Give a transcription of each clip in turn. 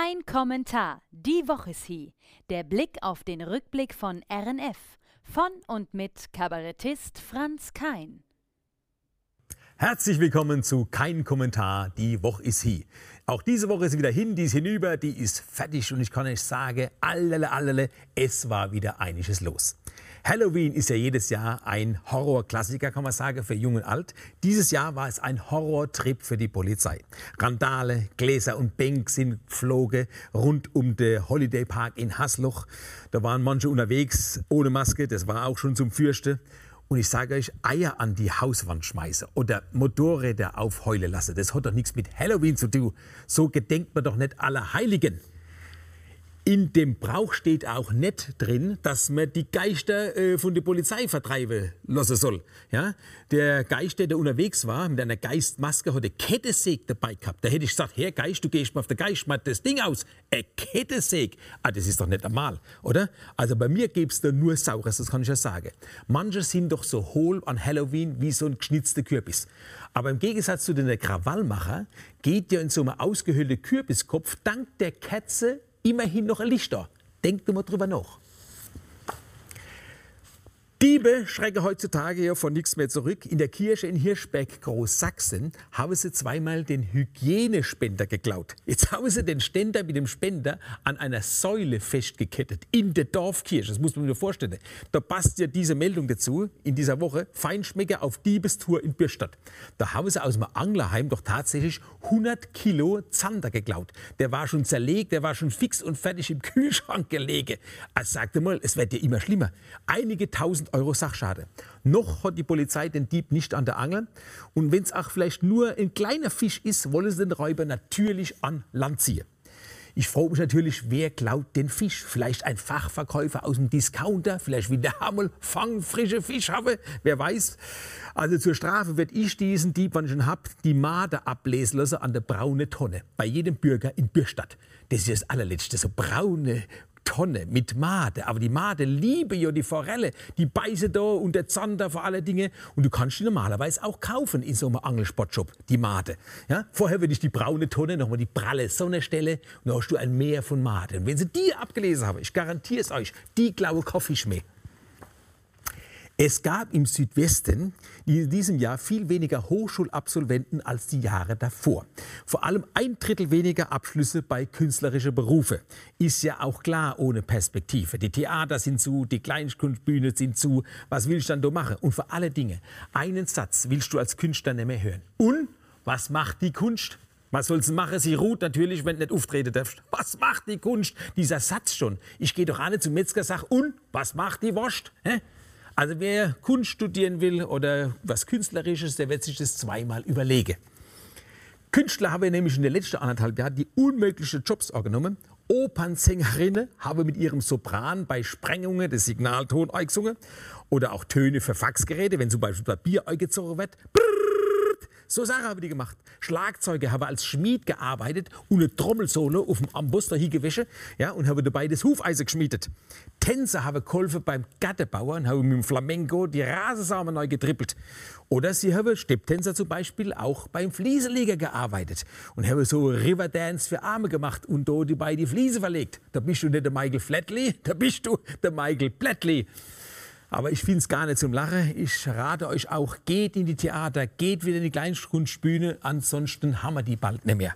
Kein Kommentar. Die Woche ist hier. Der Blick auf den Rückblick von RNF. Von und mit Kabarettist Franz Kein. Herzlich willkommen zu Kein Kommentar. Die Woche ist hier. Auch diese Woche ist wieder hin, die ist hinüber, die ist fertig und ich kann euch sagen, allele, allele, es war wieder einiges los. Halloween ist ja jedes Jahr ein Horrorklassiker, kann man sagen, für Jung und Alt. Dieses Jahr war es ein Horrortrip für die Polizei. Randale, Gläser und Bänke sind geflogen rund um den Holiday Park in Hasloch. Da waren manche unterwegs ohne Maske, das war auch schon zum Fürchten. Und ich sage euch, Eier an die Hauswand schmeißen oder Motorräder aufheulen lassen, das hat doch nichts mit Halloween zu tun. So gedenkt man doch nicht aller Heiligen. In dem Brauch steht auch nicht drin, dass man die Geister äh, von der Polizei vertreiben lassen soll. Ja? Der Geist, der unterwegs war, mit einer Geistmaske, hat eine Kettensäge dabei gehabt. Da hätte ich gesagt, Herr Geist, du gehst mal auf den Geist, schmeiß das Ding aus. Eine Kettensäge. Ah, das ist doch nicht normal, oder? Also bei mir gäbe es da nur Saures, das kann ich ja sagen. Manche sind doch so hohl an Halloween wie so ein geschnitzter Kürbis. Aber im Gegensatz zu den Krawallmacher geht ja in so einem ausgehöhlten Kürbiskopf dank der Katze immerhin noch ein Licht da. Denkt mal drüber nach. Diebe schrecken heutzutage ja von nichts mehr zurück. In der Kirche in Hirschberg, Großsachsen, haben sie zweimal den Hygienespender geklaut. Jetzt haben sie den Ständer mit dem Spender an einer Säule festgekettet in der Dorfkirche. Das muss man sich vorstellen. Da passt ja diese Meldung dazu in dieser Woche. Feinschmecker auf Diebestour in Bürstadt. Da haben sie aus dem Anglerheim doch tatsächlich 100 Kilo Zander geklaut. Der war schon zerlegt, der war schon fix und fertig im Kühlschrank gelegen. Also sagte mal, es wird ja immer schlimmer. Einige tausend Euro Sachschade. Noch hat die Polizei den Dieb nicht an der Angel. Und wenn es auch vielleicht nur ein kleiner Fisch ist, wollen sie den Räuber natürlich an Land ziehen. Ich frage mich natürlich, wer klaut den Fisch? Vielleicht ein Fachverkäufer aus dem Discounter? Vielleicht wie der Hammel Fang frische Fisch habe? Wer weiß. Also zur Strafe wird ich diesen Dieb, wenn ich ihn hab, die Made ablesen lassen an der braune Tonne. Bei jedem Bürger in Bürstadt. Das ist das allerletzte. So braune, Tonne mit Made. Aber die Made liebe ja die Forelle. Die beiße da und der Zander vor alle Dinge. Und du kannst die normalerweise auch kaufen in so einem Angelsportshop, die Made. Ja? Vorher würde ich die braune Tonne, nochmal die pralle Sonne stelle und dann hast du ein Meer von Made. Und wenn sie die abgelesen haben, ich garantiere es euch, die glaube Kaffee mehr. Es gab im Südwesten in diesem Jahr viel weniger Hochschulabsolventen als die Jahre davor. Vor allem ein Drittel weniger Abschlüsse bei künstlerischen Berufe. Ist ja auch klar ohne Perspektive. Die Theater sind zu, die Kleinkunstbühne sind zu. Was willst du dann da machen? Und vor alle Dinge, einen Satz willst du als Künstler nicht mehr hören. Und was macht die Kunst? Was soll sie machen? Sie ruht natürlich, wenn du nicht auftreten darfst. Was macht die Kunst? Dieser Satz schon. Ich gehe doch nicht zum Metzger, sag, und was macht die Wurst? Hä? Also wer Kunst studieren will oder was Künstlerisches, der wird sich das zweimal überlegen. Künstler haben nämlich in den letzten anderthalb Jahren die unmöglichen Jobs angenommen. Opernsängerinnen haben mit ihrem Sopran bei Sprengungen des Signalton eingesungen oder auch Töne für Faxgeräte, wenn zum Beispiel Papier eingezogen wird. Brrr, so Sachen haben die gemacht. Schlagzeuge haben als Schmied gearbeitet und eine Trommelsolo auf dem Amboss da hingewischt ja, und haben dabei das Hufeisen geschmiedet. Tänzer haben geholfen beim Gattenbauer und haben mit dem Flamenco die Rasensamen neu getrippelt. Oder sie haben Stepptänzer zum Beispiel auch beim Fliesenleger gearbeitet und haben so Riverdance für Arme gemacht und da die Fliese verlegt. Da bist du nicht der Michael Flatley, da bist du der Michael Plättli. Aber ich finde es gar nicht zum Lachen. Ich rate euch auch, geht in die Theater, geht wieder in die Kleinkunstbühne, ansonsten haben wir die bald nicht mehr.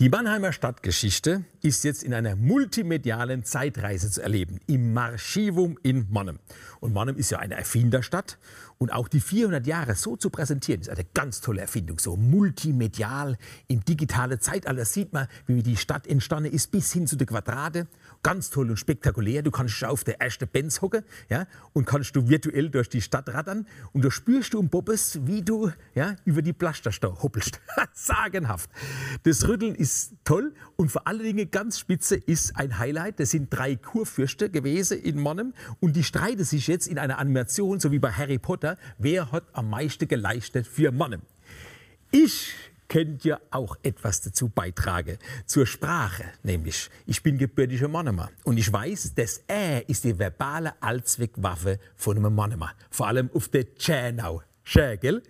Die Mannheimer Stadtgeschichte ist jetzt in einer multimedialen Zeitreise zu erleben, im Marchivum in Monnem. Und Monnem ist ja eine Erfinderstadt und auch die 400 Jahre so zu präsentieren, ist eine ganz tolle Erfindung. So multimedial, im digitalen Zeitalter sieht man, wie die Stadt entstanden ist, bis hin zu den Quadrate ganz toll und spektakulär. Du kannst auf der ersten Benz hocken ja, und kannst du virtuell durch die Stadt rattern und da spürst du um Bobbes, wie du ja, über die Plasterstau hoppelst. Sagenhaft. Das Rütteln ist toll und vor allen Dingen ganz spitze ist ein Highlight. Das sind drei Kurfürste gewesen in Monnem und die streiten sich jetzt in einer Animation, so wie bei Harry Potter, wer hat am meisten geleistet für Monnem. Ich könnt ihr auch etwas dazu beitragen. Zur Sprache, nämlich. Ich bin gebürtiger Monomer und ich weiß, das Ä ist die verbale Allzweckwaffe von einem Monomer. Vor allem auf der Tschernau. Schägel.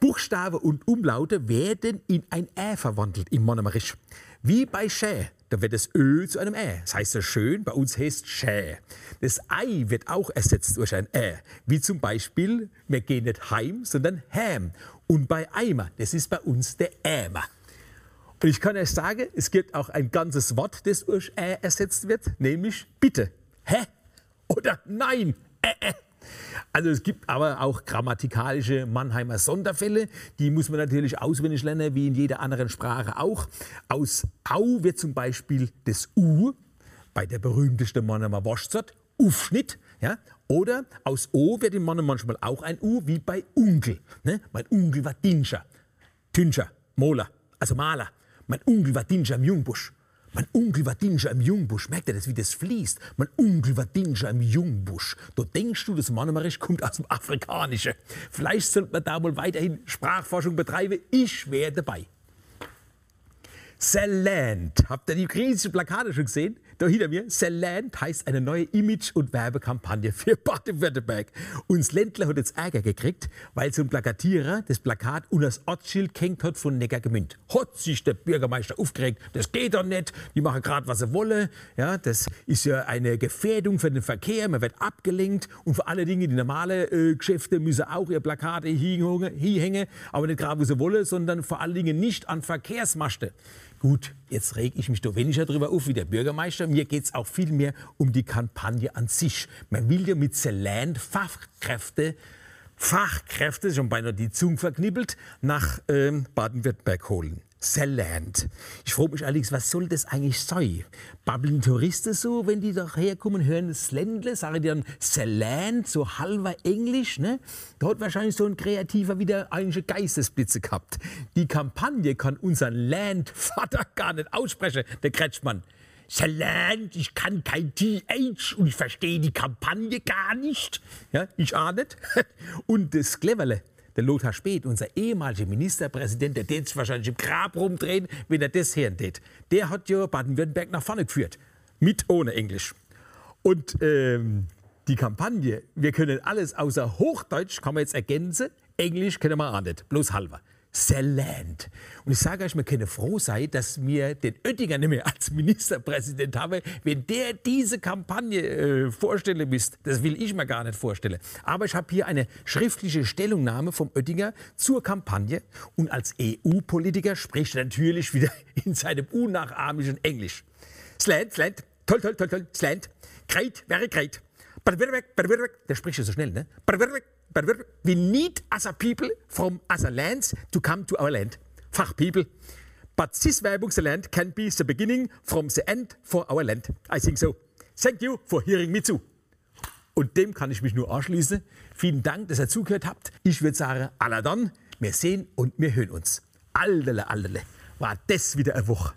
Buchstaben und Umlaute werden in ein Ä verwandelt im Monomerisch. Wie bei schä, da wird das Ö zu einem Ä. Das heißt so schön, bei uns heißt schä. Das Ei wird auch ersetzt durch ein Ä. Wie zum Beispiel, wir gehen nicht heim, sondern häm. Und bei Eimer, das ist bei uns der Ämer. Und ich kann euch sagen, es gibt auch ein ganzes Wort, das durch Ä ersetzt wird, nämlich bitte. Hä? Oder nein? Ä, ä. Also es gibt aber auch grammatikalische Mannheimer Sonderfälle, die muss man natürlich auswendig lernen, wie in jeder anderen Sprache auch. Aus Au wird zum Beispiel das U bei der berühmtesten Mannheimer Waschzart Ufschnitt, ja, oder aus O wird im Mann manchmal auch ein U, wie bei Onkel. Ne? Mein Onkel war Dinscher, Tünscher, Moler, also Maler. Mein Onkel war Dinscher im Jungbusch. Mein Onkel war Dinscher im Jungbusch. Merkt ihr das, wie das fließt? Mein Onkel war Dinscher im Jungbusch. Da denkst du, das Mannemarisch kommt aus dem Afrikanischen. Vielleicht sollte man da mal weiterhin Sprachforschung betreiben. Ich wäre dabei. Saland. Habt ihr die griechische Plakate schon gesehen? Da hinter mir, Saland heißt eine neue Image- und Werbekampagne für Baden-Württemberg. Uns Ländler hat jetzt Ärger gekriegt, weil so ein Plakatierer das Plakat unter das Ortsschild gehängt hat von Neckargemünd. Hat sich der Bürgermeister aufgeregt. Das geht doch nicht. Die machen gerade, was sie wollen. Ja, das ist ja eine Gefährdung für den Verkehr. Man wird abgelenkt. Und für alle Dinge, die normale äh, Geschäfte müssen auch ihr Plakate hinhängen. Aber nicht gerade, wo sie wollen, sondern vor allen Dingen nicht an Verkehrsmaste. Gut, jetzt reg ich mich doch weniger darüber auf wie der Bürgermeister. Mir geht es auch viel mehr um die Kampagne an sich. Man will ja mit Zeland Fachkräfte, Fachkräfte, schon beinahe die Zunge verknibbelt, nach ähm, Baden-Württemberg holen. Zeland. Ich frage mich allerdings, was soll das eigentlich sein? Babbeln Touristen so, wenn die doch herkommen, hören das Ländle, sagen die dann Zeland, so halber Englisch, ne? Da hat wahrscheinlich so ein Kreativer wieder einige Geistesblitze gehabt. Die Kampagne kann unseren Landvater gar nicht aussprechen, der Kretschmann. Saland, ich kann kein TH und ich verstehe die Kampagne gar nicht. Ja, ich nicht. Und das Cleverle, der Lothar Späth, unser ehemaliger Ministerpräsident, der sich wahrscheinlich im Grab rumdrehen, wenn er das hören tät. Der hat ja Baden-Württemberg nach vorne geführt. Mit, ohne Englisch. Und ähm, die Kampagne, wir können alles außer Hochdeutsch, kann man jetzt ergänzen, Englisch können wir auch nicht, bloß halber. Saarland. Und ich sage euch, wir können froh sein, dass wir den Oettinger nicht mehr als Ministerpräsident haben, wenn der diese Kampagne äh, vorstellen müsste. Das will ich mir gar nicht vorstellen. Aber ich habe hier eine schriftliche Stellungnahme vom Oettinger zur Kampagne und als EU-Politiker spricht er natürlich wieder in seinem unnachahmlichen Englisch. Slant, Slant, toll, toll, toll, toll, Slant, great, very great. Der spricht ja so schnell, ne? We need a people from a lands to come to our land. Fachpeople. But this Werbungsland can be the beginning from the end for our land. I think so. Thank you for hearing me zu. Und dem kann ich mich nur anschließen. Vielen Dank, dass ihr zugehört habt. Ich würde sagen, alla dann, wir sehen und wir hören uns. Allele, allele, war das wieder eine Woche.